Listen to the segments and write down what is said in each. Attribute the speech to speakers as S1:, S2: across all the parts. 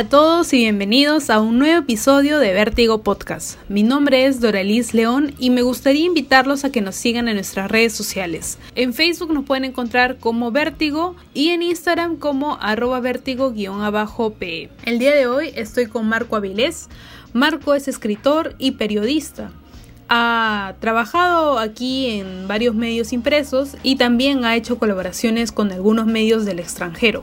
S1: a todos y bienvenidos a un nuevo episodio de Vértigo Podcast. Mi nombre es Doralis León y me gustaría invitarlos a que nos sigan en nuestras redes sociales. En Facebook nos pueden encontrar como Vértigo y en Instagram como arroba vértigo-pe. El día de hoy estoy con Marco Avilés. Marco es escritor y periodista. Ha trabajado aquí en varios medios impresos y también ha hecho colaboraciones con algunos medios del extranjero.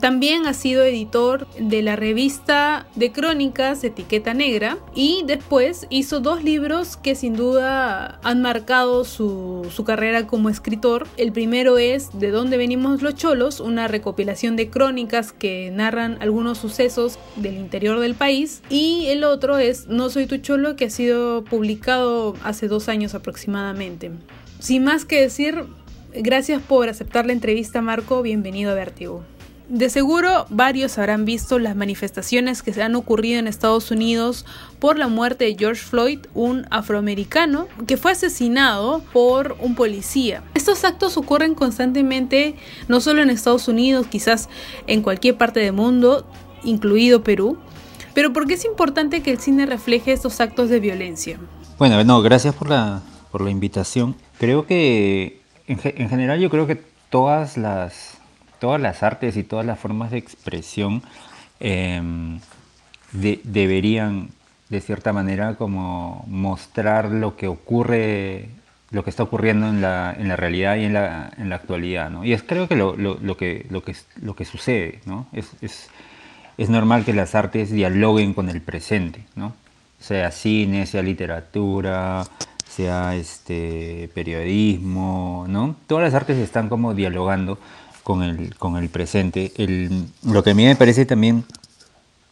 S1: También ha sido editor de la revista de crónicas Etiqueta Negra y después hizo dos libros que sin duda han marcado su, carrera como escritor. El primero es De dónde venimos los cholos, una recopilación de crónicas que narran algunos sucesos del interior del país. Y el otro es No soy tu cholo, que ha sido publicado hace dos años aproximadamente. Sin más que decir, gracias por aceptar la entrevista Marco, bienvenido a Vértigo. De seguro varios habrán visto las manifestaciones que se han ocurrido en Estados Unidos por la muerte de George Floyd, un afroamericano que fue asesinado por un policía. Estos actos ocurren constantemente no solo en Estados Unidos, quizás en cualquier parte del mundo, incluido Perú. Pero ¿por qué es importante que el cine refleje estos actos de violencia?
S2: Bueno, no, gracias por la, por la invitación. Creo que en, en general yo creo que todas las todas las artes y todas las formas de expresión em, deberían, de cierta manera, como mostrar lo que ocurre, lo que está ocurriendo en la, en la realidad y en la, en la actualidad. ¿no? Y es creo que lo, lo, lo, que, lo, que, lo que sucede. ¿no? Es, es, es normal que las artes dialoguen con el presente, ¿no? sea cine, sea literatura, sea este periodismo, ¿no? Todas las artes están como dialogando con el, con el presente. Lo que a mí me parece también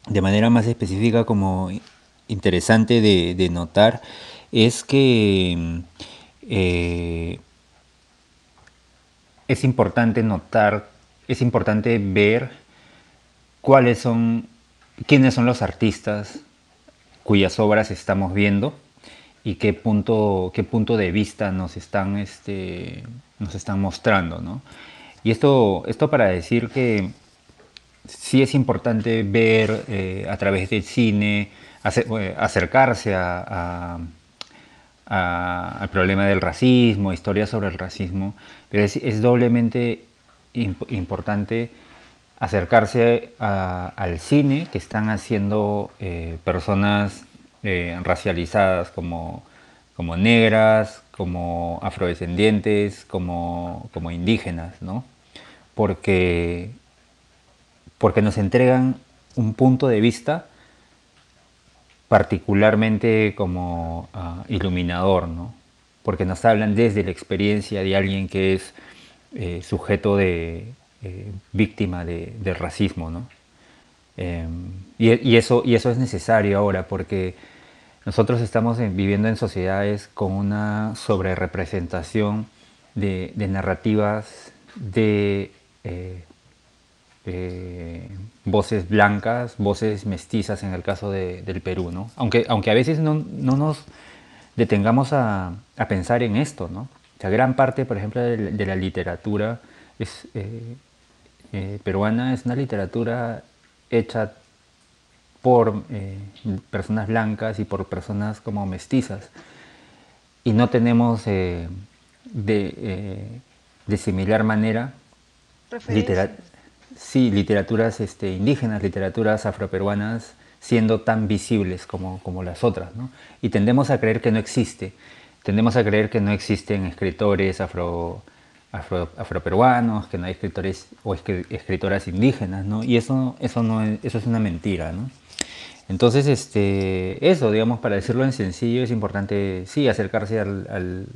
S2: de manera más específica como interesante de, notar es que eh, es importante notar, es importante ver cuáles son, quiénes son los artistas cuyas obras estamos viendo y qué punto, qué punto de vista nos están, este, nos están mostrando, ¿no? Y esto, esto para decir que sí es importante ver eh, a través del cine, eh, acercarse al problema del racismo, historias sobre el racismo, pero es, doblemente importante acercarse al cine que están haciendo eh, personas racializadas como, como negras, como afrodescendientes, como, como indígenas, ¿no? Porque, porque nos entregan un punto de vista particularmente como uh, iluminador, ¿no? porque nos hablan desde la experiencia de alguien que es eh, sujeto de eh, víctima de, racismo. ¿no? Eh, y, eso, y eso es necesario ahora porque nosotros estamos en, viviendo en sociedades con una sobrerepresentación de, de narrativas de eh, eh, voces blancas, voces mestizas en el caso del Perú, ¿no? Aunque, aunque a veces no, nos detengamos a, pensar en esto, ¿no? Gran parte, por ejemplo, de, la literatura eh, peruana es una literatura hecha por personas blancas y por personas como mestizas. Y no tenemos de similar manera sí, literaturas este, indígenas, literaturas afroperuanas siendo tan visibles como, como las otras. ¿no? Y tendemos a creer que no existe. Tendemos a creer que no existen escritores afro, afro, afroperuanos, que no hay escritores o escritoras indígenas, ¿no? Y eso, eso, no es, eso es una mentira, ¿no? Entonces, este, eso, digamos, para decirlo en sencillo, es importante, sí, acercarse al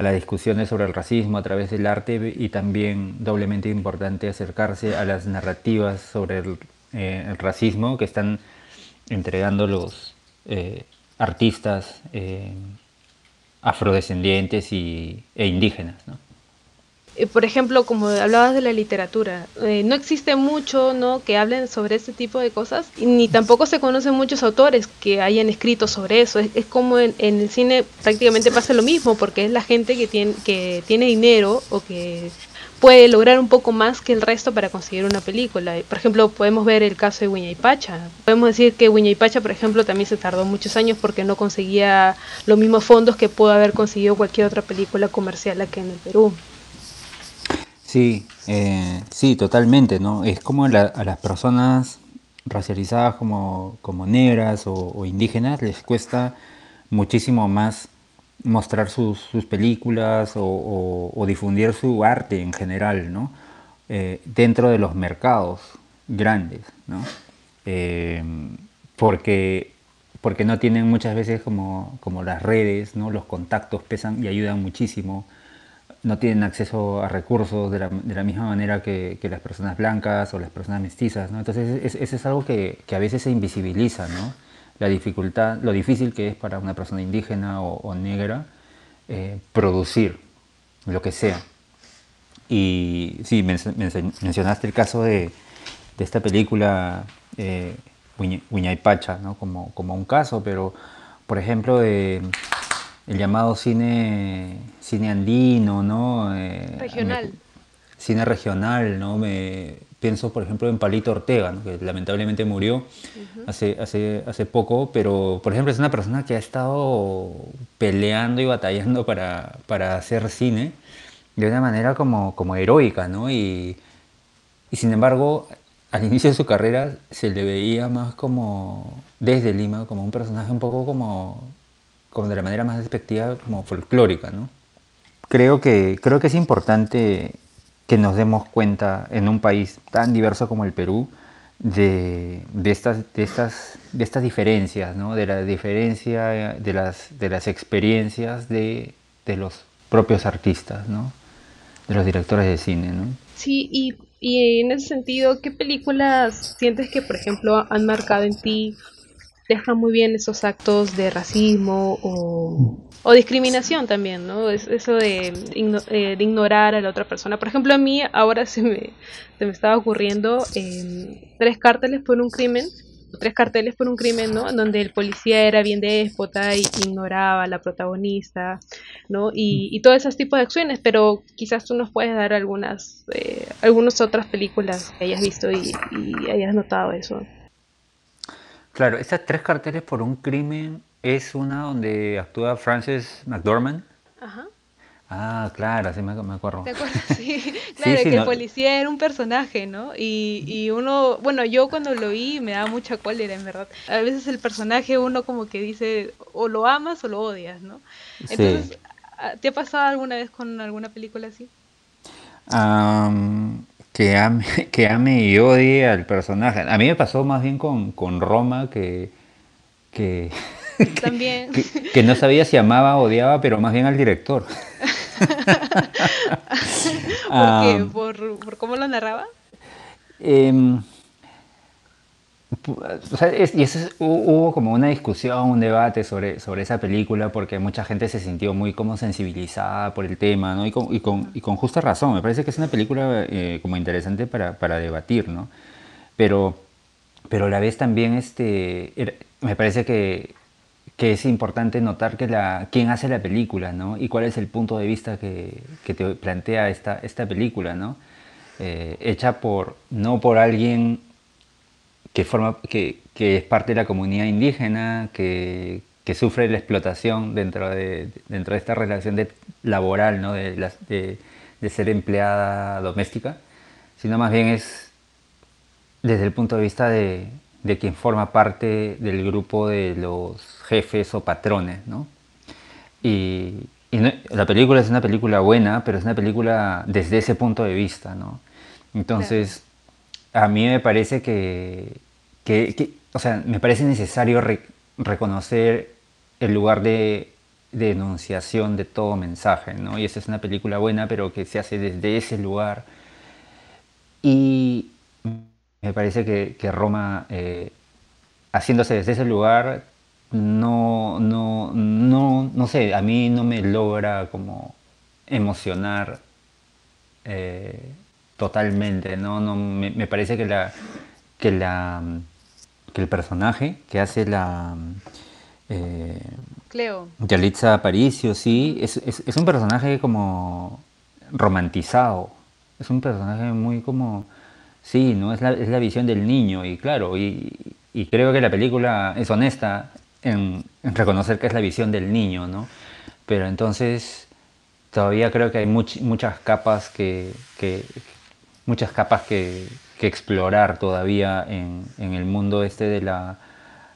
S2: a las discusiones sobre el racismo a través del arte y también doblemente importante acercarse a las narrativas sobre el, eh, racismo que están entregando los eh, artistas eh, afrodescendientes y, e indígenas. ¿no?
S1: Eh, por ejemplo, como hablabas de la literatura, eh, no existe mucho ¿no? que hablen sobre este tipo de cosas, ni tampoco se conocen muchos autores que hayan escrito sobre eso. Es, como en, el cine prácticamente pasa lo mismo, porque es la gente que tiene, que tiene dinero o que puede lograr un poco más que el resto para conseguir una película. Por ejemplo, podemos ver el caso de Wiña y Pacha. Podemos decir que Wiña y Pacha, por ejemplo, también se tardó muchos años porque no conseguía los mismos fondos que pudo haber conseguido cualquier otra película comercial aquí en el Perú.
S2: Sí, eh, sí, totalmente, ¿no? Es como a las personas racializadas como, como negras o, indígenas les cuesta muchísimo más mostrar sus, películas o, difundir su arte en general, ¿no? Eh, dentro de los mercados grandes, ¿no? Eh, porque, porque no tienen muchas veces como, como las redes, ¿no? Los contactos pesan y ayudan muchísimo no tienen acceso a recursos de la, de la misma manera que, que, las personas blancas o las personas mestizas, ¿no? Entonces, eso es, algo que, que, a veces se invisibiliza, ¿no? La dificultad, lo difícil que es para una persona indígena o, negra eh, producir lo que sea. Y sí, mencionaste el caso de, de esta película eh, Pacha, ¿no? Como, como un caso, pero, por ejemplo, de el llamado cine, cine andino, ¿no?
S1: Eh, regional.
S2: cine regional, ¿no? Me pienso, por ejemplo, en Palito Ortega, que lamentablemente murió hace, hace, hace poco, pero, por ejemplo, es una persona que ha estado peleando y batallando para, para hacer cine de una manera como, como heroica, ¿no? Y, y sin embargo, al inicio de su carrera se le veía más como, desde Lima, como un personaje un poco como como de la manera más despectiva, como folclórica, ¿no? Creo que, creo que es importante que nos demos cuenta en un país tan diverso como el Perú de, de, estas, de, estas, de estas diferencias, ¿no? de la diferencia de las, de las experiencias de, de los propios artistas, ¿no? de los directores de cine. ¿no?
S1: Sí, y, y en ese sentido, ¿qué películas sientes que, por ejemplo, han marcado en ti deja muy bien esos actos de racismo o, discriminación también, ¿no? Es, eso de, eh, de, ignorar a la otra persona. Por ejemplo, a mí ahora se me, se me estaba ocurriendo em, tres cárteles por un crimen, tres carteles por un crimen, ¿no? Donde el policía era bien déspota y ignoraba a la protagonista, ¿no? Y, y todo ese tipo de acciones, pero quizás tú nos puedes dar algunas, eh, algunas otras películas que hayas visto y, y hayas notado eso.
S2: Claro, estas tres carteles por un crimen es una donde actúa Frances McDormand. Ajá. Ah, claro, sí me, acuerdo.
S1: ¿Te acuerdas? Sí, claro, que el policía era un personaje, ¿no? Y, y, uno, bueno, yo cuando lo vi me daba mucha cólera, en verdad. A veces el personaje uno como que dice, o lo amas o lo odias, ¿no? Entonces, ¿te ha pasado alguna vez con alguna película así?
S2: Que ame, que ame y odie al personaje. A mí me pasó más bien con, con Roma que, que,
S1: También.
S2: que, no sabía si amaba o odiaba, pero más bien al director.
S1: ¿Por qué? ¿Por, ¿Por, cómo lo narraba?
S2: Eh, y eso hubo como una discusión, un debate sobre, sobre esa película porque mucha gente se sintió muy como sensibilizada por el tema, ¿no? Y con, y con, y con justa razón. Me parece que es una película eh, como interesante para, para, debatir, ¿no? Pero, pero a la vez también este, me parece que, que es importante notar que la, quién hace la película, ¿no? Y cuál es el punto de vista que, que te plantea esta, esta película, ¿no? Eh, hecha por, no por alguien que, forma, que, que, es parte de la comunidad indígena, que, que, sufre la explotación dentro de, dentro de esta relación de, laboral, ¿no? de, de, de, ser empleada doméstica, sino más bien es desde el punto de vista de, quien forma parte del grupo de los jefes o patrones. ¿no? Y, y la película es una película buena, pero es una película desde ese punto de vista. ¿no? Entonces a mí me parece que, que, o sea, me parece necesario reconocer el lugar de, denunciación de todo mensaje, ¿no? Y esa es una película buena, pero que se hace desde ese lugar. Y me parece que, que Roma, eh, haciéndose desde ese lugar, no, no, no, no sé, a mí no me logra como emocionar eh, totalmente, ¿no? no me, me, parece que la, que la que el personaje que hace la
S1: eh, Cleo
S2: Yalitza Aparicio, sí, es, es, es, un personaje como romantizado, es un personaje muy como, sí, ¿no? Es la, es la visión del niño y claro, y, y creo que la película es honesta en, reconocer que es la visión del niño, ¿no? Pero entonces todavía creo que hay muchas capas que, muchas capas que, explorar todavía en, el mundo este de la,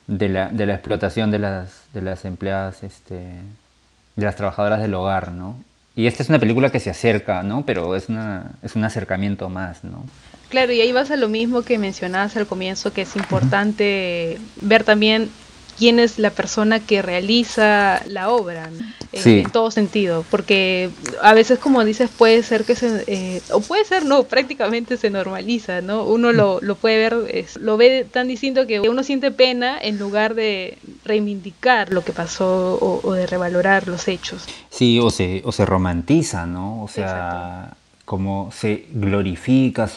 S2: de la, de la explotación de las, de las empleadas, este, de las trabajadoras del hogar, ¿no? Y esta es una película que se acerca, ¿no? Pero es, una, es un acercamiento más, ¿no?
S1: Claro, y ahí vas a lo mismo que mencionabas al comienzo, que es importante ver también quién es la persona que realiza la obra en todo sentido porque a veces como dices puede ser que se eh, o puede ser no prácticamente se normaliza no uno lo, lo puede ver lo ve tan distinto que uno siente pena en lugar de reivindicar lo que pasó o, de revalorar los hechos.
S2: Sí o se o se romantiza no o sea como se glorifica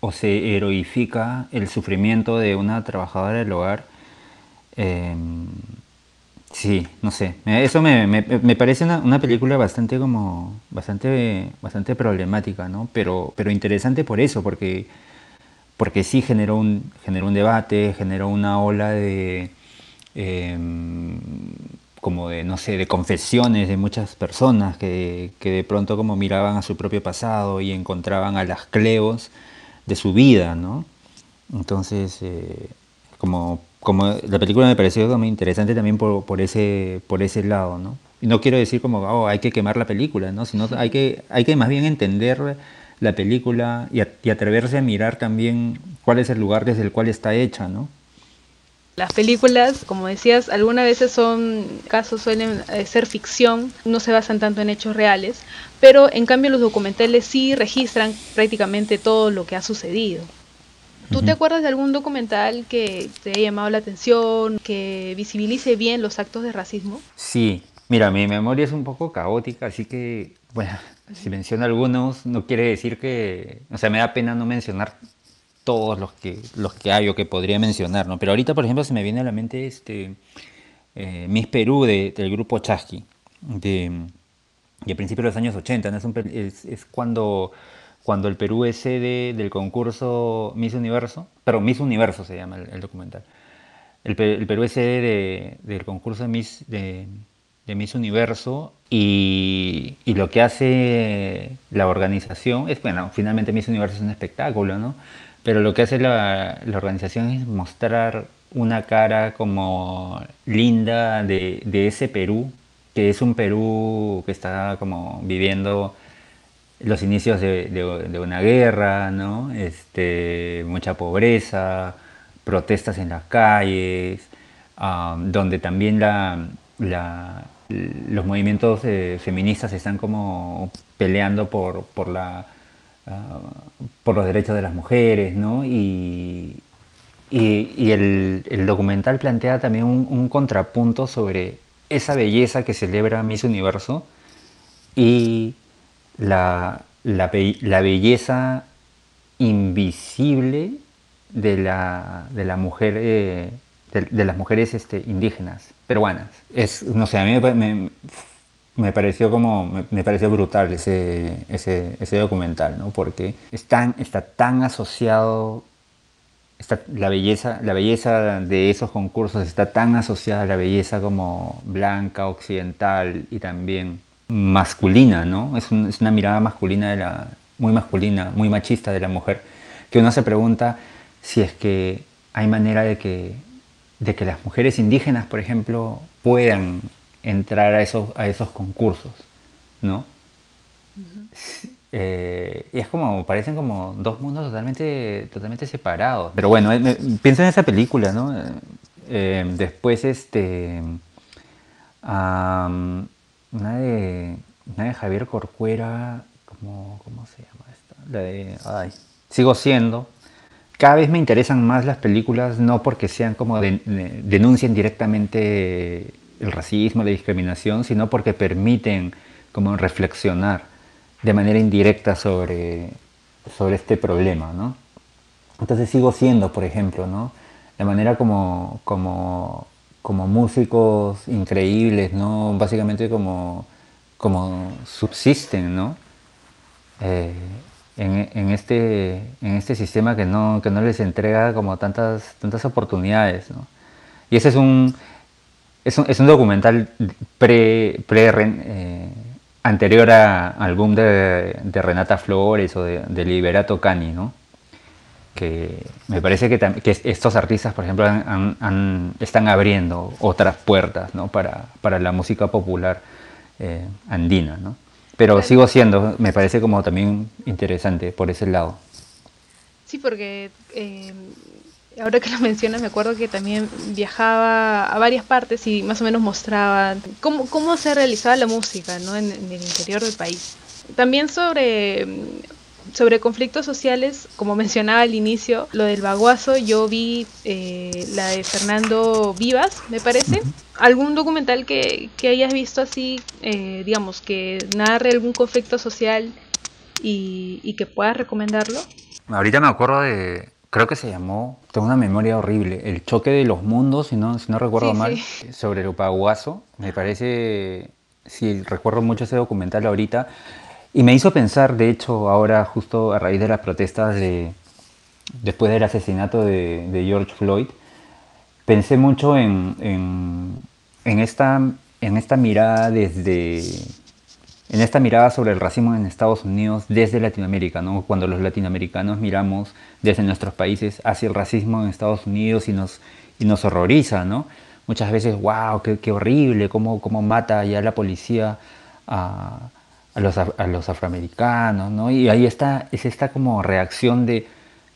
S2: o se heroifica el sufrimiento de una trabajadora del hogar Em, sí, no sé. Eso me, me, parece una, una, película bastante como. bastante, bastante problemática, ¿no? Pero, pero interesante por eso, porque, porque sí generó un, generó un debate, generó una ola de. Em, como de, no sé, de confesiones de muchas personas que, que, de pronto como miraban a su propio pasado y encontraban a las cleos de su vida, ¿no? Entonces, eh, como como la película me pareció muy interesante también por, por, ese, por ese lado, ¿no? Y no quiero decir como, oh, hay que quemar la película, ¿no? Sino hay que, hay que más bien entender la película y, atreverse a mirar también cuál es el lugar desde el cual está hecha, ¿no?
S1: Las películas, como decías, algunas veces son casos suelen eh, ser ficción, no se basan tanto en hechos reales, pero en cambio los documentales sí registran prácticamente todo lo que ha sucedido. ¿Tú te acuerdas de algún documental que te haya llamado la atención, que visibilice bien los actos de racismo?
S2: Sí, mira, mi memoria es un poco caótica, así que, bueno, si menciono algunos, no quiere decir que, o sea, me da pena no mencionar todos los que, los que hay o que podría mencionar, ¿no? Pero ahorita, por ejemplo, se me viene a la mente este eh, Miss Perú del grupo Chasqui, de, de principios de los años 80, ¿no? es, es cuando cuando el Perú es sede del concurso Miss Universo, pero Miss Universo se llama el, documental. El, Perú es sede del concurso de Miss, Universo y, lo que hace la organización es, bueno, finalmente Miss Universo es un espectáculo, ¿no? Pero lo que hace la, organización es mostrar una cara como linda de, de ese Perú, que es un Perú que está como viviendo los inicios de, una guerra, ¿no? este, mucha pobreza, protestas en las calles, donde también la, los movimientos eh, feministas están como peleando por, por, la, ah, por los derechos de las mujeres, ¿no? Y, y, el, documental plantea también un, un contrapunto sobre esa belleza que celebra Miss Universo y la, la, belleza invisible de la, de la mujer, eh, de, las mujeres este, indígenas, peruanas. Es, no sé, a mí me, pareció como, me, pareció brutal ese, ese, ese, documental, ¿no? Porque está tan asociado Está, la, belleza, la belleza de esos concursos está tan asociada a la belleza como blanca, occidental y también masculina, ¿no? Es, una mirada masculina, de la, muy masculina, muy machista de la mujer, que uno se pregunta si es que hay manera de que, de que las mujeres indígenas, por ejemplo, puedan entrar a esos, a esos concursos, ¿no? Eh, y es como, parecen como dos mundos totalmente, totalmente separados. Pero bueno, eh, pienso en esa película, ¿no? Eh, después, este una de, una de Javier Corcuera, ¿cómo, ¿cómo se llama esta? La de, sigo siendo. Cada vez me interesan más las películas, no porque sean como denuncien directamente el racismo, la discriminación, sino porque permiten como reflexionar de manera indirecta sobre, sobre este problema, ¿no? Entonces sigo siendo, por ejemplo, ¿no? La manera como, como como músicos increíbles, ¿no? Básicamente como, como subsisten, ¿no? Eh, en, este, en este sistema que no, que no les entrega como tantas, tantas oportunidades. ¿no? Y ese es un, es un, documental pre, pre eh, anterior a, al de, de, Renata Flores o de, de Liberato Cani, ¿no? Que me parece que, que estos artistas, por ejemplo, están abriendo otras puertas ¿no? para, para la música popular eh, andina. ¿no? Pero sigo siendo, me parece como también interesante por ese lado.
S1: Sí, porque eh, ahora que lo mencionas, me acuerdo que también viajaba a varias partes y más o menos mostraba cómo, cómo se realizaba la música ¿no? en, en el interior del país. También sobre sobre conflictos sociales, como mencionaba al inicio, lo del baguazo, yo vi eh, la de Fernando Vivas, me parece. ¿Algún documental que, que hayas visto así, eh, digamos, que narre algún conflicto social y, y, que puedas recomendarlo?
S2: Ahorita me acuerdo de, creo que se llamó, tengo una memoria horrible, El choque de los mundos, si no, si no recuerdo mal, sobre el baguazo. Me parece, si recuerdo mucho ese documental ahorita. Y me hizo pensar, de hecho, ahora justo a raíz de las protestas de, después del asesinato de, George Floyd, pensé mucho en, en, esta, en esta mirada desde en esta mirada sobre el racismo en Estados Unidos desde Latinoamérica, ¿no? cuando los latinoamericanos miramos desde nuestros países hacia el racismo en Estados Unidos y nos, y nos horroriza, ¿no? Muchas veces, wow, qué, qué horrible, cómo, cómo mata ya la policía a, a los, a los afroamericanos, ¿no? Y ahí está, es esta como reacción de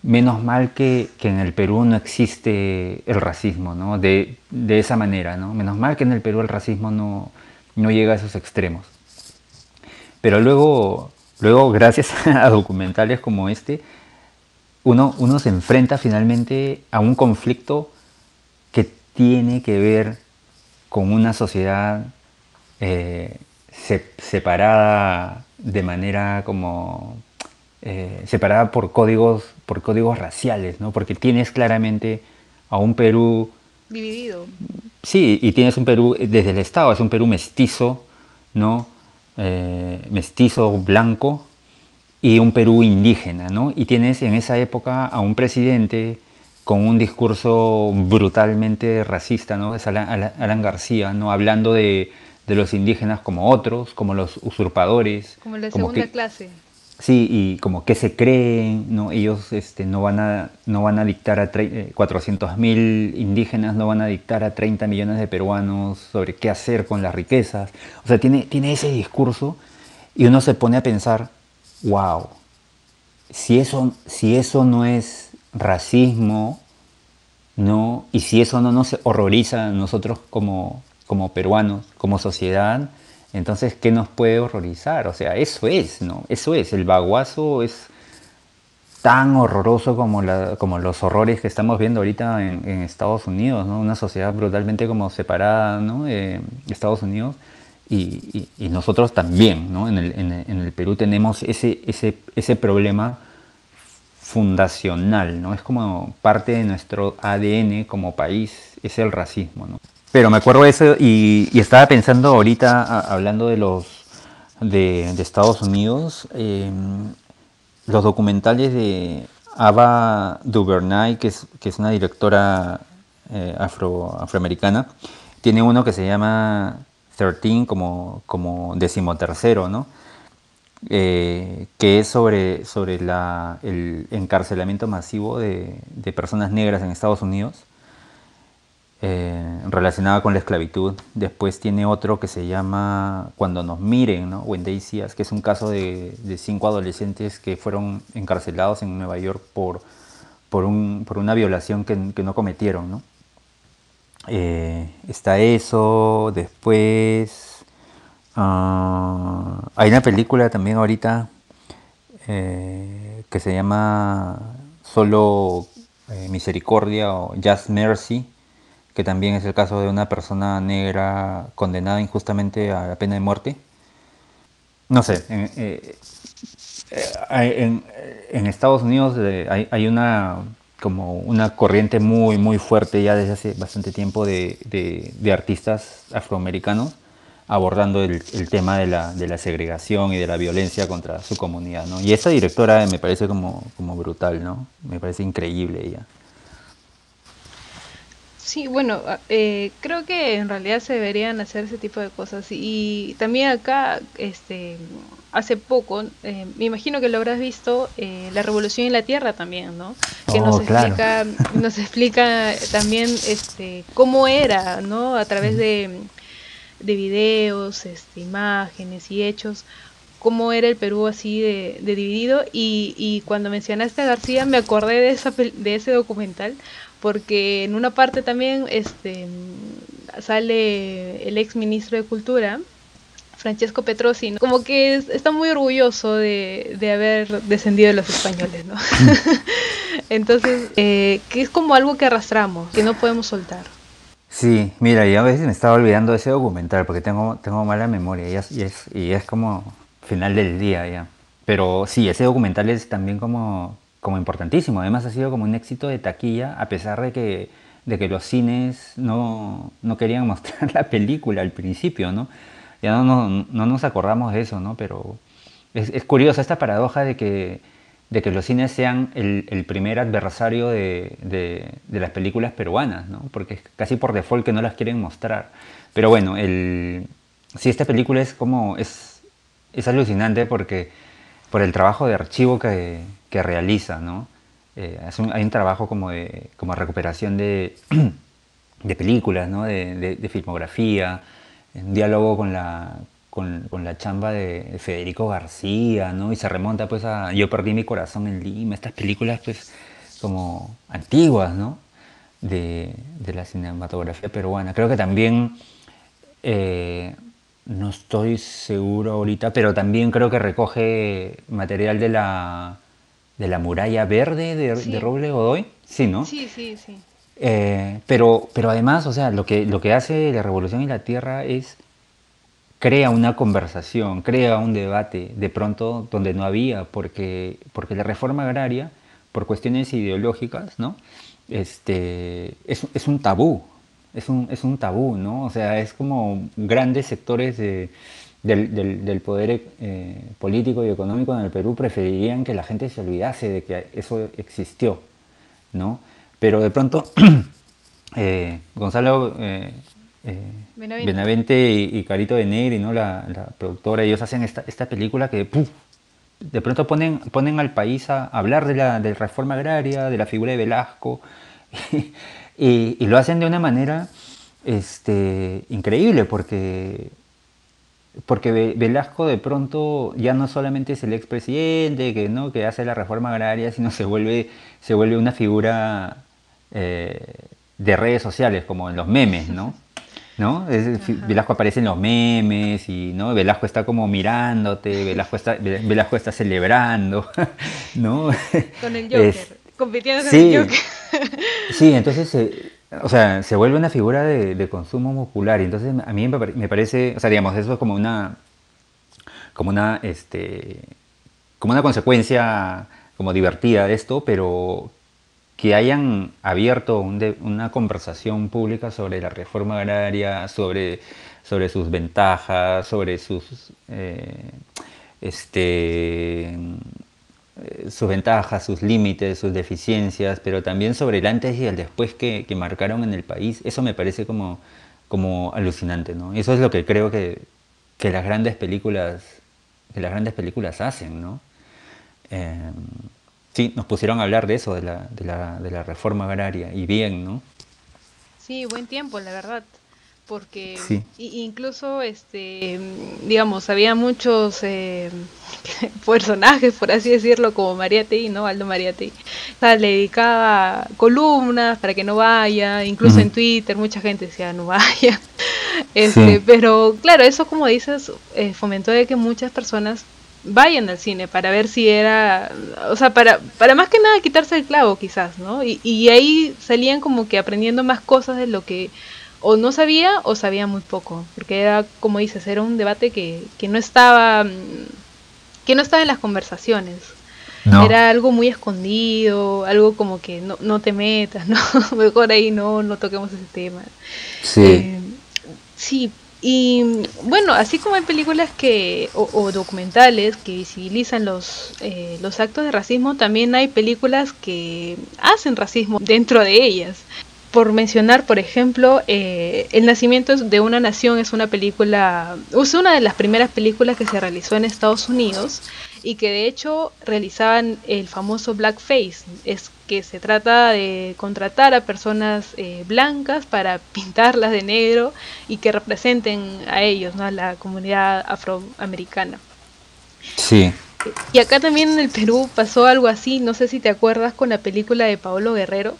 S2: menos mal que, que, en el Perú no existe el racismo, ¿no? De, de, esa manera, ¿no? Menos mal que en el Perú el racismo no, no llega a esos extremos. Pero luego, luego, gracias a documentales como este, uno, uno se enfrenta finalmente a un conflicto que tiene que ver con una sociedad eh, separada de manera como eh, separada por códigos, por códigos raciales, ¿no? Porque tienes claramente a un Perú
S1: dividido.
S2: Sí, y tienes un Perú desde el Estado, es un Perú mestizo, ¿no? Eh, mestizo blanco y un Perú indígena, ¿no? Y tienes en esa época a un presidente con un discurso brutalmente racista, ¿no? Es Alan, Alan García, ¿no? Hablando de de los indígenas como otros, como los usurpadores.
S1: Como la segunda clase.
S2: Sí, y como que se creen, ¿no? ellos este, no, van a, no van a dictar a 400.000 eh, indígenas, no van a dictar a 30 millones de peruanos sobre qué hacer con las riquezas. O sea, tiene, tiene ese discurso y uno se pone a pensar, wow, si eso, si eso no es racismo, ¿no? y si eso no nos horroriza a nosotros como, como peruanos, como sociedad, entonces, ¿qué nos puede horrorizar? O sea, eso es, ¿no? Eso es, el baguazo es tan horroroso como, como los horrores que estamos viendo ahorita en, Estados Unidos, ¿no? Una sociedad brutalmente como separada, ¿no? Eh, Estados Unidos y, nosotros también, ¿no? En el, en el, Perú tenemos ese, ese, ese problema fundacional, ¿no? Es como parte de nuestro ADN como país, es el racismo, ¿no? Pero me acuerdo eso y, estaba pensando ahorita, hablando de los de, Estados Unidos, em, los documentales de Ava DuVernay, que es, que es una directora eh, afro, afroamericana, tiene uno que se llama 13 como, como decimotercero, ¿no? Eh, que es sobre, sobre el encarcelamiento masivo de, de personas negras en Estados Unidos eh, relacionada con la esclavitud. Después tiene otro que se llama Cuando nos miren, ¿no? When They que es un caso de, cinco adolescentes que fueron encarcelados en Nueva York por, por, un, por una violación que, no cometieron, ¿no? Eh, está eso, después ah, hay una película también ahorita eh, que se llama Solo Misericordia o Just Mercy, que también es el caso de una persona negra condenada injustamente a la pena de muerte. No sé, en, eh, eh, Estados Unidos eh, hay, una como una corriente muy muy fuerte ya desde hace bastante tiempo de, artistas afroamericanos abordando el, tema de la, de la, segregación y de la violencia contra su comunidad, ¿no? Y esa directora me parece como, como brutal, ¿no? Me parece increíble ella.
S1: Sí, bueno, ah, eh, creo que en realidad se deberían hacer ese tipo de cosas. Y también acá, este, hace poco, eh, me imagino que lo habrás visto, eh, La Revolución en la Tierra también, ¿no? Que nos, oh, explica, nos explica también este, cómo era, ¿no? A través de de videos, este, imágenes y hechos, cómo era el Perú así de, dividido y, y, cuando mencionaste a García me acordé de, esa, de ese documental porque en una parte también este, sale el ex ministro de Cultura, Francesco Petrosi, como que está muy orgulloso de, de, haber descendido de los españoles, ¿no? Entonces, eh, que es como algo que arrastramos, que no podemos soltar.
S2: Sí, mira, yo a veces me estaba olvidando de ese documental porque tengo, tengo mala memoria y es, y es, y es como final del día ya. Pero sí, ese documental es también como, como importantísimo. Además ha sido como un éxito de taquilla a pesar de que, de que los cines no, no querían mostrar la película al principio, ¿no? Ya no, no, no nos acordamos de eso, ¿no? Pero es, es curiosa esta paradoja de que de que los cines sean el, primer adversario de, las películas peruanas, ¿no? porque es casi por default que no las quieren mostrar. Pero bueno, el, sí, esta película es como, es, es alucinante porque por el trabajo de archivo que, realiza, ¿no? Eh, hay un trabajo como de como recuperación de, de películas, ¿no? de, de filmografía, un diálogo con la, con, la chamba de Federico García, ¿no? Y se remonta pues a Yo perdí mi corazón en Lima, estas películas pues como antiguas, ¿no? De, la cinematografía peruana. Creo que también, eh, no estoy seguro ahorita, pero también creo que recoge material de la, de la muralla verde de, Roble Godoy, sí, ¿no?
S1: Sí, sí, sí.
S2: Eh, pero, pero además, o sea, lo que, lo que hace la Revolución y la Tierra es crea una conversación, crea un debate de pronto donde no había, porque, porque la reforma agraria, por cuestiones ideológicas, ¿no? este, es, es un tabú, es un, es un tabú, ¿no? O sea, es como grandes sectores de, del, del, poder eh, político y económico en el Perú preferirían que la gente se olvidase de que eso existió, ¿no? Pero de pronto, eh, Gonzalo eh, eh, Benavente, y, Carito de Negri, ¿no? La, productora, ellos hacen esta, esta película que de pronto ponen, ponen al país a hablar de la de reforma agraria, de la figura de Velasco, y, lo hacen de una manera este, increíble, porque, porque Velasco de pronto ya no solamente es el expresidente que, ¿no? que hace la reforma agraria, sino se vuelve, se vuelve una figura eh, de redes sociales, como en los memes, ¿no? ¿no? Velasco aparece en los memes y ¿no? Velasco está como mirándote, Velasco está, Velasco está celebrando, ¿no?
S1: Con el Joker, compitiendo con el Joker.
S2: Sí, entonces, o sea, se vuelve una figura de, consumo popular y entonces a mí me parece, o sea, digamos, eso es como una, como una, este, como una consecuencia como divertida de esto, pero que hayan abierto una conversación pública sobre la reforma agraria, sobre, sobre sus ventajas, sobre sus, eh, este, eh, sus ventajas, sus límites, sus deficiencias, pero también sobre el antes y el después que, marcaron en el país. Eso me parece como, como alucinante, ¿no? Eso es lo que creo que, las grandes películas, que las grandes películas hacen, ¿no? Eh, Sí, nos pusieron a hablar de eso, de la, de la, de la reforma agraria, y bien, ¿no?
S1: Sí, buen tiempo, la verdad, porque incluso, este, digamos, había muchos eh, personajes, por así decirlo, como Mariate, ¿no? Aldo Mariate. O sea, le dedicaba columnas para que no vaya, incluso en Twitter mucha gente decía no vaya. Este, Pero claro, eso como dices, eh, fomentó de que muchas personas vayan al cine para ver si era, o sea, para, para más que nada quitarse el clavo quizás, ¿no? Y, y ahí salían como que aprendiendo más cosas de lo que o no sabía o sabía muy poco, porque era, como dices, era un debate que, que no estaba, que no estaba en las conversaciones. Era algo muy escondido, algo como que no, no te metas, ¿no? Mejor ahí no, no toquemos ese tema.
S2: Sí. Eh,
S1: sí, Y bueno, así como hay películas que o, documentales que visibilizan los, eh, los actos de racismo, también hay películas que hacen racismo dentro de ellas. Por mencionar, por ejemplo, eh, El nacimiento de una nación es una película, es una de las primeras películas que se realizó en Estados Unidos y que de hecho realizaban el famoso blackface. Es que se trata de contratar a personas eh, blancas para pintarlas de negro y que representen a ellos, ¿no? a la comunidad afroamericana.
S2: Sí.
S1: Y acá también en el Perú pasó algo así, no sé si te acuerdas con la película de Paolo Guerrero,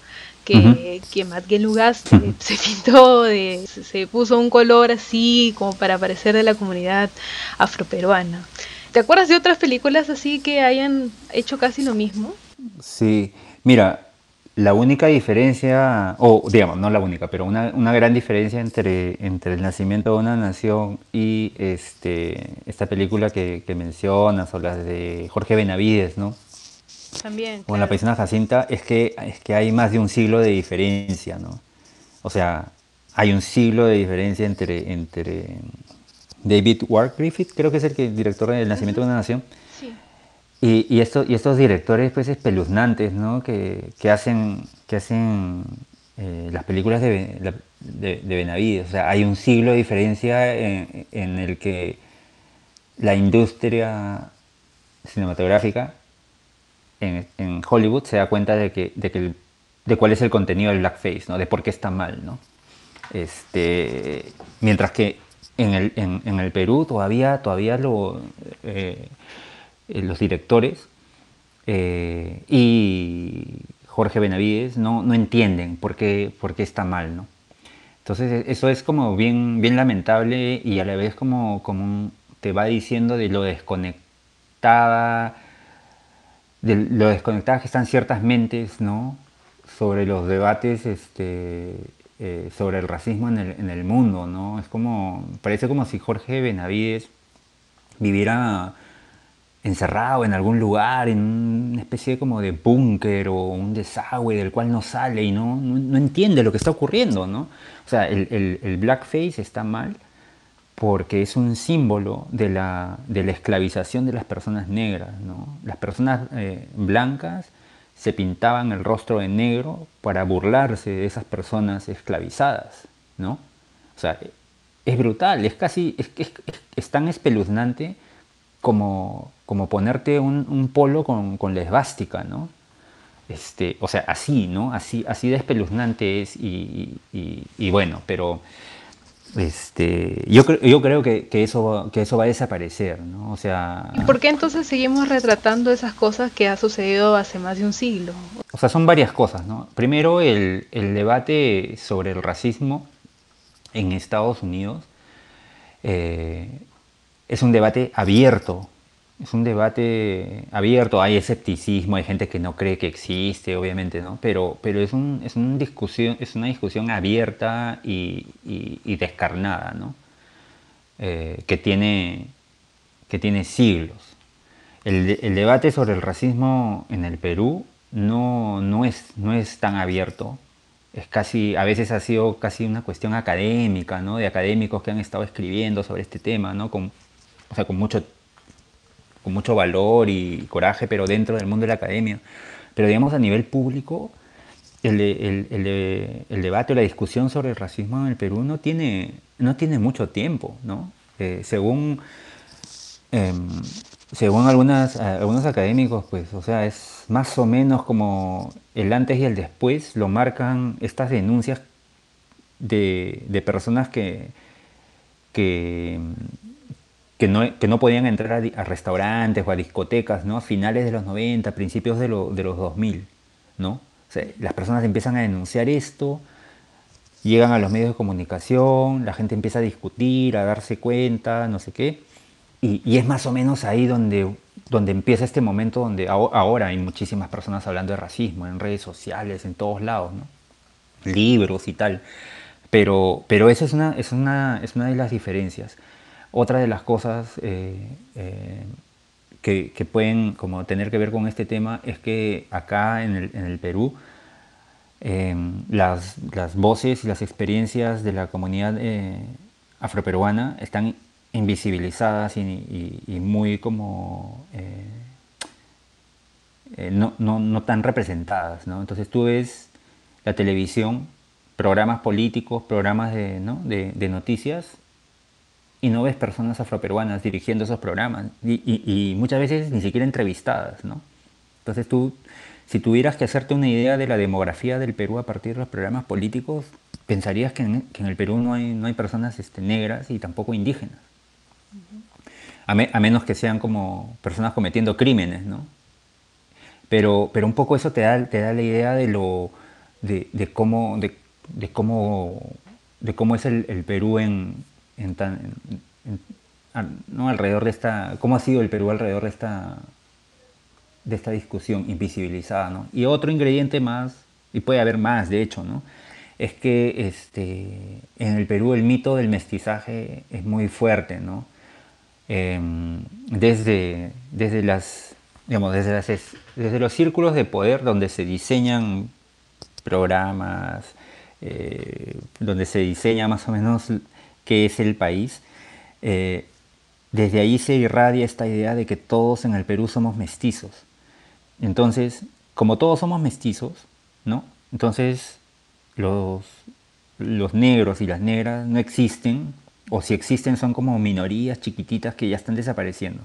S1: que, que Matt Gelugas se, pintó, de, se puso un color así como para parecer de la comunidad afroperuana. ¿Te acuerdas de otras películas así que hayan hecho casi lo mismo?
S2: Sí, mira, la única diferencia, o digamos, no la única, pero una, gran diferencia entre, entre El nacimiento de una nación y este, esta película que, mencionas, o las de Jorge Benavides, ¿no?
S1: También.
S2: Con la paisana Jacinta, es que, es que hay más de un siglo de diferencia, ¿no? O sea, hay un siglo de diferencia entre, entre David Ward Griffith, creo que es el, que, director del Nacimiento de una Nación. Y, y, y estos directores pues espeluznantes, ¿no? Que, que hacen, que hacen eh, las películas de, de, Benavides. O sea, hay un siglo de diferencia en, el que la industria cinematográfica en, en, Hollywood se da cuenta de, que, de, que de cuál es el contenido del blackface, ¿no? De por qué está mal, ¿no? Este, mientras que en el, en, el Perú todavía, todavía lo, eh, eh, los directores eh, y Jorge Benavides no, no entienden por qué, por qué, está mal, ¿no? Entonces eso es como bien, bien lamentable y a la vez como, como te va diciendo de lo desconectada, de lo desconectadas que están ciertas mentes, ¿no? Sobre los debates este, eh, sobre el racismo en el, en el, mundo, ¿no? Es como, parece como si Jorge Benavides viviera encerrado en algún lugar, en una especie como de búnker o un desagüe del cual no sale y no, no, entiende lo que está ocurriendo, ¿no? O sea, el, el, blackface está mal porque es un símbolo de la, esclavización de las personas negras, ¿no? Las personas eh, blancas se pintaban el rostro de negro para burlarse de esas personas esclavizadas. O sea, es brutal, es casi, es, tan espeluznante como, como ponerte un, polo con, con, la esvástica, ¿no? Este, o sea, así, ¿no? Así, así de espeluznante es y bueno, pero este, yo, yo creo que, eso, que eso va a desaparecer, ¿no? O sea...
S1: ¿Y por qué entonces seguimos retratando esas cosas que ha sucedido hace más de un siglo?
S2: O sea, son varias cosas, ¿no? Primero, el, debate sobre el racismo en Estados Unidos eh, es un debate abierto, es un debate abierto, hay escepticismo, hay gente que no cree que existe, obviamente, ¿no? Pero, pero es, un, es, una discusión, es una discusión abierta y, descarnada, ¿no? Eh, que, tiene, que tiene siglos. El, el, debate sobre el racismo en el Perú no, no, es, no es tan abierto. Es casi, a veces ha sido casi una cuestión académica, ¿no? De académicos que han estado escribiendo sobre este tema, ¿no? Con, o sea, con mucho con mucho valor y coraje, pero dentro del mundo de la academia. Pero digamos a nivel público, el, debate o la discusión sobre el racismo en el Perú no tiene, no tiene mucho tiempo, ¿no? Eh, según, em, según algunas, algunos académicos, pues, o sea, es más o menos como el antes y el después lo marcan estas denuncias de, de personas que, que que no, que no podían entrar a, restaurantes o a discotecas, ¿no? A finales de los 90, principios de, de los 2000, ¿no? O sea, las personas empiezan a denunciar esto, llegan a los medios de comunicación, la gente empieza a discutir, a darse cuenta, no sé qué, y, y es más o menos ahí donde, donde empieza este momento donde ahora hay muchísimas personas hablando de racismo en redes sociales, en todos lados, ¿no? libros y tal. Pero, pero eso es una, es, una, es una de las diferencias. Otra de las cosas eh, eh, que, pueden como tener que ver con este tema es que acá en el, Perú eh, las, voces y las experiencias de la comunidad afroperuana están invisibilizadas y, muy como eh, no, no, tan representadas. ¿no? Entonces tú ves la televisión, programas políticos, programas de, ¿no? de, noticias y no ves personas afroperuanas dirigiendo esos programas y, muchas veces ni siquiera entrevistadas. ¿no? Entonces tú, si tuvieras que hacerte una idea de la demografía del Perú a partir de los programas políticos, pensarías que en, el Perú no hay, no hay personas este, negras y tampoco indígenas. a, menos que sean como personas cometiendo crímenes, ¿no? Pero, pero un poco eso te da, te da la idea de, lo, de, cómo, de, cómo, de cómo es el, Perú en, ¿no? alrededor de esta, cómo ha sido el Perú alrededor de esta, de esta discusión invisibilizada, ¿no? Y otro ingrediente más, y puede haber más de hecho, ¿no? Es que este, en el Perú el mito del mestizaje es muy fuerte, ¿no? Em, desde, desde las digamos, desde, los círculos de poder donde se diseñan programas, eh, donde se diseña más o menos qué es el país, eh, desde ahí se irradia esta idea de que todos en el Perú somos mestizos. Entonces, como todos somos mestizos, ¿no? Entonces, los, los negros y las negras no existen, o si existen son como minorías chiquititas que ya están desapareciendo.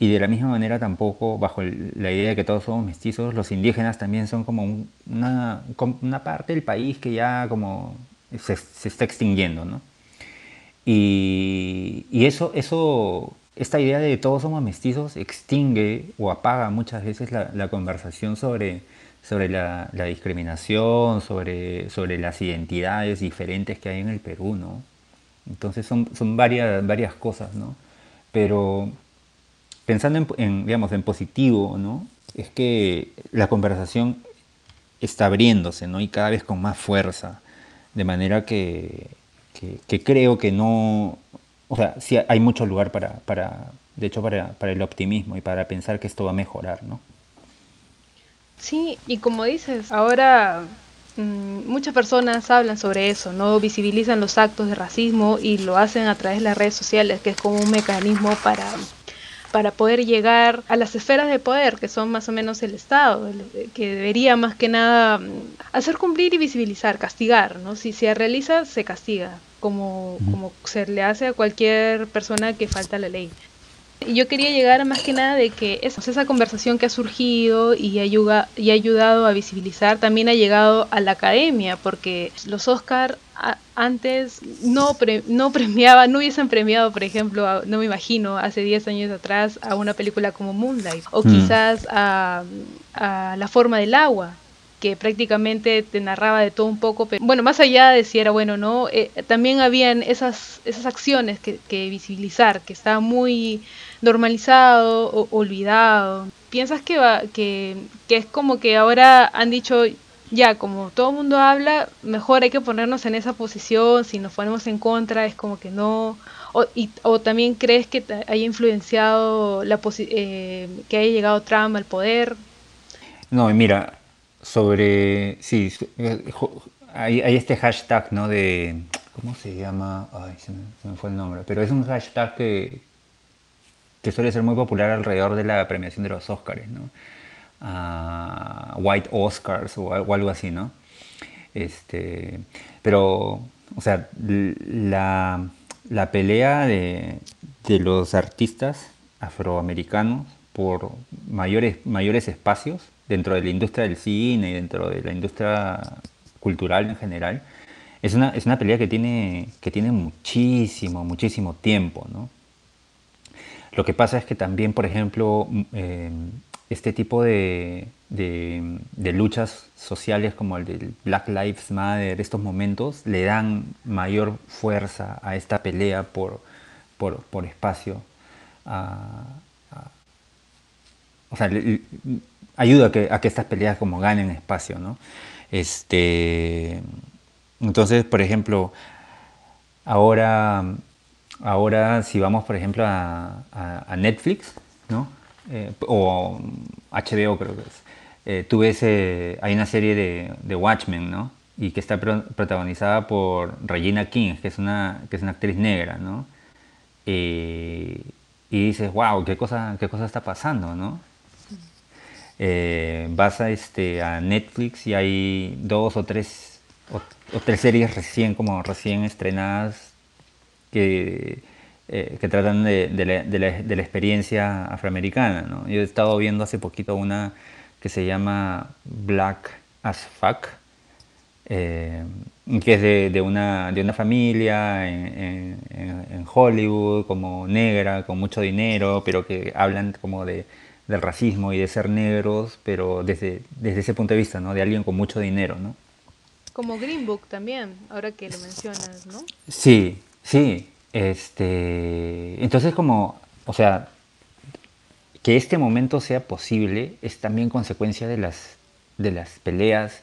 S2: Y de la misma manera tampoco, bajo la idea de que todos somos mestizos, los indígenas también son como una, una, parte del país que ya como se, se está extinguiendo, ¿no? Y, y, eso, eso, esta idea de todos somos mestizos extingue o apaga muchas veces la, la conversación sobre, sobre la, la, discriminación, sobre, sobre las identidades diferentes que hay en el Perú, ¿no? Entonces son, son varias, varias cosas, ¿no? Pero pensando en, digamos, en positivo, ¿no? Es que la conversación está abriéndose, ¿no? Y cada vez con más fuerza. De manera que, creo que no... O sea, sí hay mucho lugar para, para de hecho, para, para, el optimismo y para pensar que esto va a mejorar, ¿no?
S1: Sí, y como dices, ahora mm, muchas personas hablan sobre eso, ¿no? Visibilizan los actos de racismo y lo hacen a través de las redes sociales, que es como un mecanismo para para poder llegar a las esferas de poder, que son más o menos el Estado, que debería más que nada mm, hacer cumplir y visibilizar, castigar, ¿no? Si se realiza, se castiga, como, como se le hace a cualquier persona que falta la ley. Yo quería llegar más que nada de que esa, conversación que ha surgido y, ayuda, y ha ayudado a visibilizar también ha llegado a la academia, porque los Oscar antes no, no premiaban, no hubiesen premiado, por ejemplo, no me imagino, hace 10 años atrás a una película como Moonlight, o mm. quizás a, La forma del agua, que prácticamente te narraba de todo un poco, pero bueno, más allá de si era bueno o no, eh, también habían esas, esas acciones que, visibilizar, que estaba muy normalizado o olvidado. ¿Piensas que, va, que, que es como que ahora han dicho, ya, como todo el mundo habla, mejor hay que ponernos en esa posición, si nos ponemos en contra es como que no, o, y, o también crees que haya influenciado la eh, que haya llegado Trump al poder.
S2: No, mira, sobre, sí, hay, hay este hashtag, ¿no? De, ¿cómo se llama? Ay, se me fue el nombre, pero es un hashtag que, que suele ser muy popular alrededor de la premiación de los Oscars, ¿no? White Oscars o, algo así, ¿no? Este, pero, o sea, la, pelea de, los artistas afroamericanos por mayores, mayores espacios dentro de la industria del cine y dentro de la industria cultural en general, es una, es una pelea que tiene, que tiene muchísimo, muchísimo tiempo, ¿no? Lo que pasa es que también, por ejemplo, em, este tipo de, luchas sociales como el del Black Lives Matter, estos momentos, le dan mayor fuerza a esta pelea por, por, espacio. o sea, ayuda a que, a que, estas peleas como ganen espacio, ¿no? Este, entonces, por ejemplo, ahora Ahora, si vamos, por ejemplo, a, Netflix, ¿no? Eh, o HBO creo que es, eh, ves, eh, hay una serie de, Watchmen, ¿no? y que está protagonizada por Regina King, que es una, que es una actriz negra, ¿no? y dices, wow, ¿qué cosa, qué cosa está pasando, ¿no? Eh, vas a, este, a Netflix y hay dos o tres, o, tres series recién, como recién estrenadas que, eh, que tratan de, la, de, la, experiencia afroamericana. ¿no? Yo he estado viendo hace poquito una que se llama Black as Fuck, eh, que es de, una, de una familia en, Hollywood, como negra, con mucho dinero, pero que hablan como de del racismo y de ser negros, pero desde, desde ese punto de vista, ¿no? De alguien con mucho dinero, ¿no?
S1: Como Green Book también, ahora que lo mencionas, ¿no?
S2: Sí, sí. Este, entonces como, o sea, que este momento sea posible es también consecuencia de las, de las peleas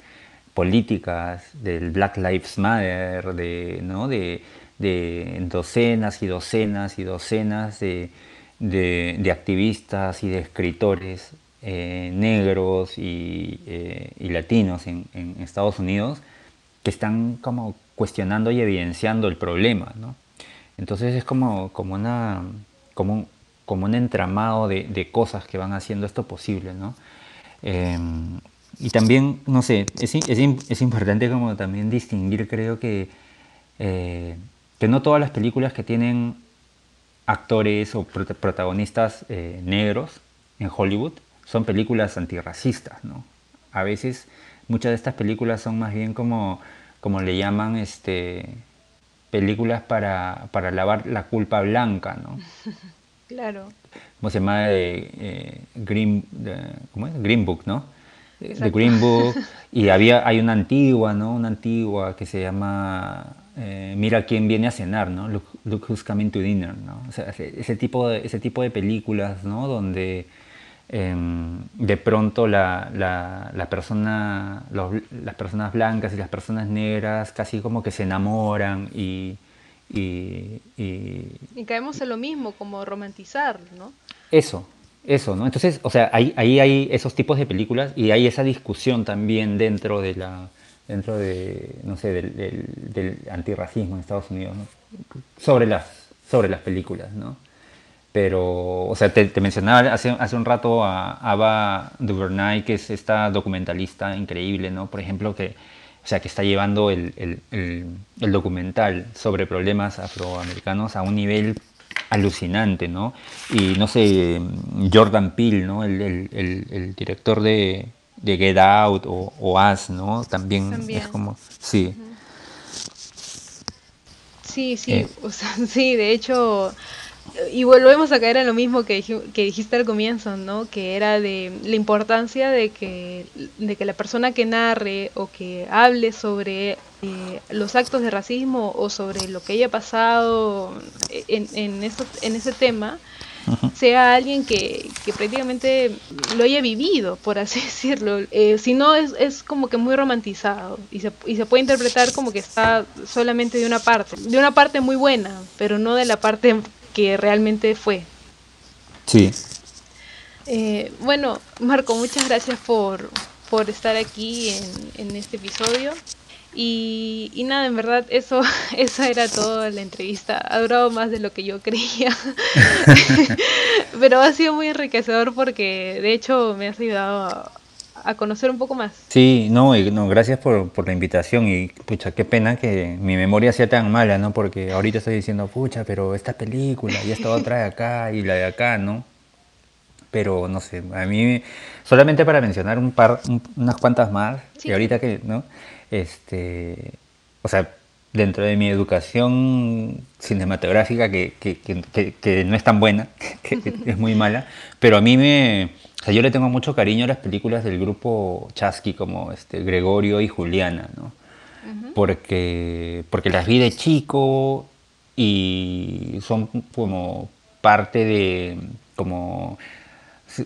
S2: políticas, del Black Lives Matter, de, ¿no? de, de docenas y docenas y docenas de, de, activistas y de escritores eh, negros eh, y, latinos en, Estados Unidos que están como cuestionando y evidenciando el problema, ¿no? Entonces es como, como, una, como, como un entramado de, cosas que van haciendo esto posible, ¿no? Em, y también, no sé, es, es, importante como también distinguir, creo que, eh, que no todas las películas que tienen actores o protagonistas eh, negros en Hollywood son películas antirracistas, ¿no? A veces muchas de estas películas son más bien como, como le llaman este, películas para, para lavar la culpa blanca, ¿no?
S1: Claro.
S2: ¿Cómo se llama? Eh, Green, ¿cómo es? Green Book, ¿no? De Green Book. Y había, hay una antigua, ¿no? Una antigua que se llama eh, Mira quién viene a cenar, ¿no? Look, Who's Coming to Dinner, ¿no? O sea, ese tipo de, ese tipo de películas, ¿no? Donde em, de pronto la, la, persona, las personas blancas y las personas negras casi como que se enamoran y... Y,
S1: y, caemos en lo mismo, como romantizar, ¿no?
S2: Eso, eso, ¿no? Entonces, o sea, ahí, ahí hay esos tipos de películas y hay esa discusión también dentro de la, dentro de, no sé, del, del, antirracismo en Estados Unidos, sobre, las, sobre las películas, ¿no? Pero, o sea, te, mencionaba hace, hace, un rato a Ava DuVernay, que es esta documentalista increíble, ¿no? Por ejemplo, que, o sea, que está llevando el, el, el, documental sobre problemas afroamericanos a un nivel alucinante, ¿no? Y no sé, Jordan Peele, ¿no? el director de, de Get Out o, o As, ¿no? También, es como, sí.
S1: Sí, sí, eh. o sea, sí, de hecho, y volvemos a caer en lo mismo que, que, dijiste al comienzo, ¿no? Que era de la importancia de que, de que la persona que narre o que hable sobre eh, los actos de racismo o sobre lo que haya pasado en, en, en ese tema, sea alguien que, prácticamente lo haya vivido, por así decirlo. Eh, si no, es, es, como que muy romantizado y se, y se puede interpretar como que está solamente de una parte, de una parte muy buena, pero no de la parte que realmente fue.
S2: Sí.
S1: Eh, bueno, Marco, muchas gracias por, por estar aquí en, en este episodio. Y, nada, en verdad, eso, eso era toda la entrevista. Ha durado más de lo que yo creía. Pero ha sido muy enriquecedor porque de hecho me has ayudado a, conocer un poco más.
S2: Sí, no, no gracias por, por, la invitación y pucha, qué pena que mi memoria sea tan mala, ¿no? Porque ahorita estoy diciendo, pucha, pero esta película y esta otra de acá y la de acá, ¿no? Pero no sé, a mí solamente para mencionar un par, unas cuantas más, y ahorita que, ¿no? Este, o sea, dentro de mi educación cinematográfica, que, que, que, no es tan buena, que, es muy mala, pero a mí me... O sea, yo le tengo mucho cariño a las películas del grupo Chasky, como este, Gregorio y Juliana, ¿no? porque, porque las vi de chico y son como parte de... como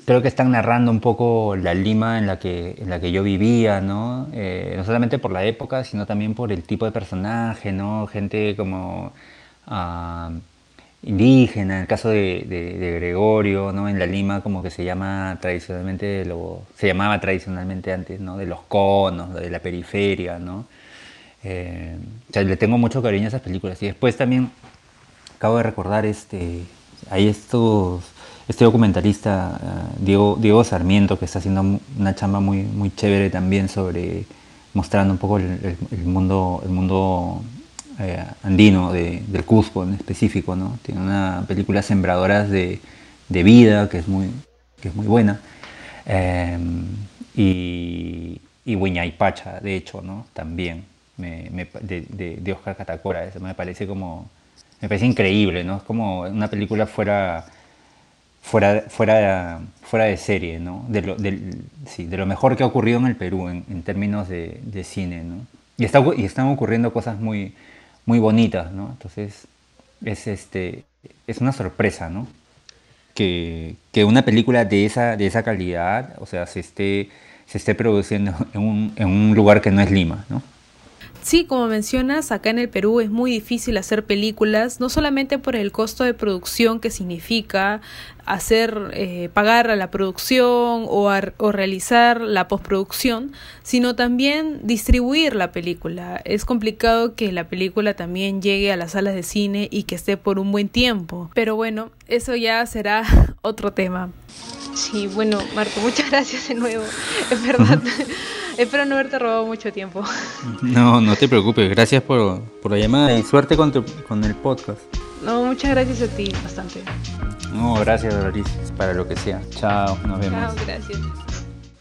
S2: creo que están narrando un poco la Lima en la que, en la que yo vivía, ¿no? Eh, no solamente por la época, sino también por el tipo de personaje, ¿no? Gente como ah, indígena, en el caso de, de, Gregorio, ¿no? En la Lima como que se llama tradicionalmente, lo, se llamaba tradicionalmente antes, ¿no? De los conos, de la periferia, ¿no? Eh, o sea, le tengo mucho cariño a esas películas. Y después también acabo de recordar, este, hay estos, este documentalista, eh, Diego, Diego Sarmiento, que está haciendo una chamba muy, muy chévere también sobre mostrando un poco el, mundo, el mundo eh, andino del Cusco en específico. ¿no? Tiene una película Sembradoras de, de Vida, que es muy, que es muy buena. y, y Pacha, de hecho, ¿no? También de, de, Oscar Catacora. Eso me parece como. Me parece increíble, ¿no? Es como una película fuera. Fuera, fuera, fuera de serie, ¿no? De lo, sí, de lo mejor que ha ocurrido en el Perú en, términos de, cine, ¿no? Y, está, y están ocurriendo cosas muy, muy bonitas, ¿no? Entonces, es, este, es una sorpresa, ¿no? Que, que, una película de esa, de esa calidad, o sea, se esté, se esté produciendo en un, en un lugar que no es Lima, ¿no?
S1: Sí, como mencionas, acá en el Perú es muy difícil hacer películas, no solamente por el costo de producción que significa hacer, eh, pagar a la producción o, o realizar la postproducción, sino también distribuir la película. Es complicado que la película también llegue a las salas de cine y que esté por un buen tiempo. Pero bueno, eso ya será otro tema.
S3: Sí, bueno, Marco, muchas gracias de nuevo. Es verdad. Espero no haberte robado mucho tiempo.
S2: No, no te preocupes. Gracias por, la llamada y suerte con, con el podcast.
S3: No, muchas gracias a ti, bastante.
S2: No, gracias, Doris, para lo que sea. Chao, nos vemos. Chao,
S3: gracias.